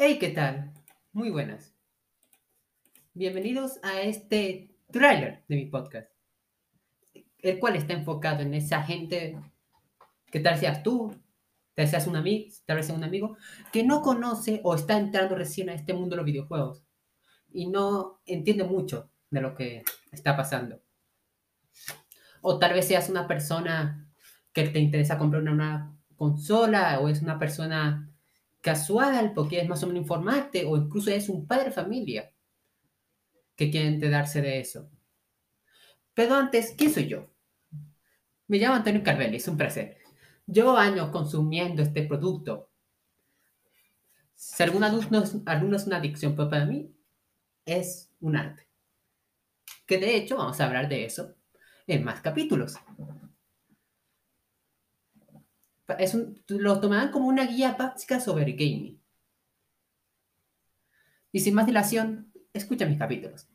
Hey, ¿qué tal? Muy buenas. Bienvenidos a este tráiler de mi podcast, el cual está enfocado en esa gente que tal seas tú, tal seas un amigo, tal vez sea un amigo, que no conoce o está entrando recién a este mundo de los videojuegos y no entiende mucho de lo que está pasando. O tal vez seas una persona que te interesa comprar una, una consola o es una persona casual porque es más o menos informarte o incluso es un padre de familia que quiere enterarse de eso. Pero antes, ¿quién soy yo? Me llamo Antonio Carvelli, es un placer. Llevo años consumiendo este producto. Si algún alumno, alumno es una adicción, pero para mí es un arte. Que de hecho vamos a hablar de eso en más capítulos. Es un, lo tomarán como una guía básica sobre gaming. Y sin más dilación, escucha mis capítulos.